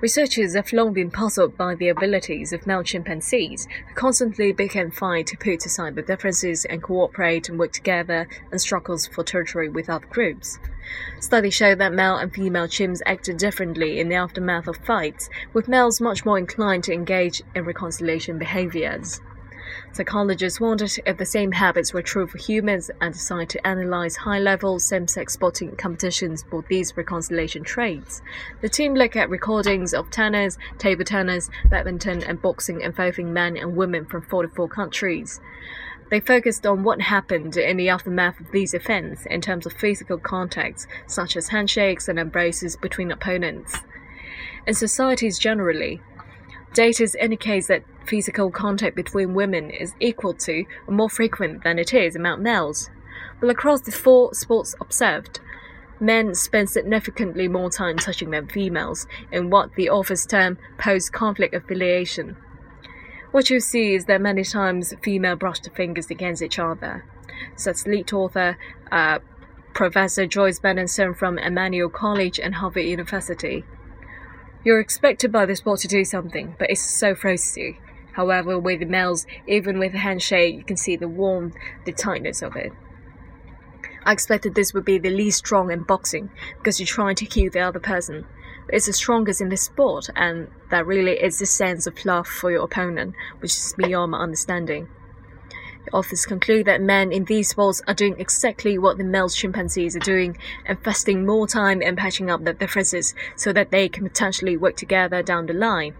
Researchers have long been puzzled by the abilities of male chimpanzees, who constantly become fight to put aside the differences and cooperate and work together and struggles for territory with other groups. Studies show that male and female chimps act differently in the aftermath of fights, with males much more inclined to engage in reconciliation behaviors. Psychologists wondered if the same habits were true for humans and decided to analyze high-level same-sex sporting competitions for these reconciliation traits. The team looked at recordings of tennis, table tennis, badminton, and boxing involving men and women from 44 countries. They focused on what happened in the aftermath of these events in terms of physical contacts, such as handshakes and embraces between opponents. In societies generally, Data indicates that physical contact between women is equal to or more frequent than it is among males. But across the four sports observed, men spend significantly more time touching than females in what the authors term post conflict affiliation. What you see is that many times female brush their fingers against each other. Such lead author uh, Professor Joyce Benenson from Emmanuel College and Harvard University. You're expected by the sport to do something, but it's so frosty. However, with the males, even with a handshake, you can see the warmth, the tightness of it. I expected this would be the least strong in boxing because you're trying to kill the other person. But it's the strongest in this sport, and that really is the sense of love for your opponent, which is beyond my understanding. The authors conclude that men in these sports are doing exactly what the male chimpanzees are doing, investing more time in patching up their differences so that they can potentially work together down the line.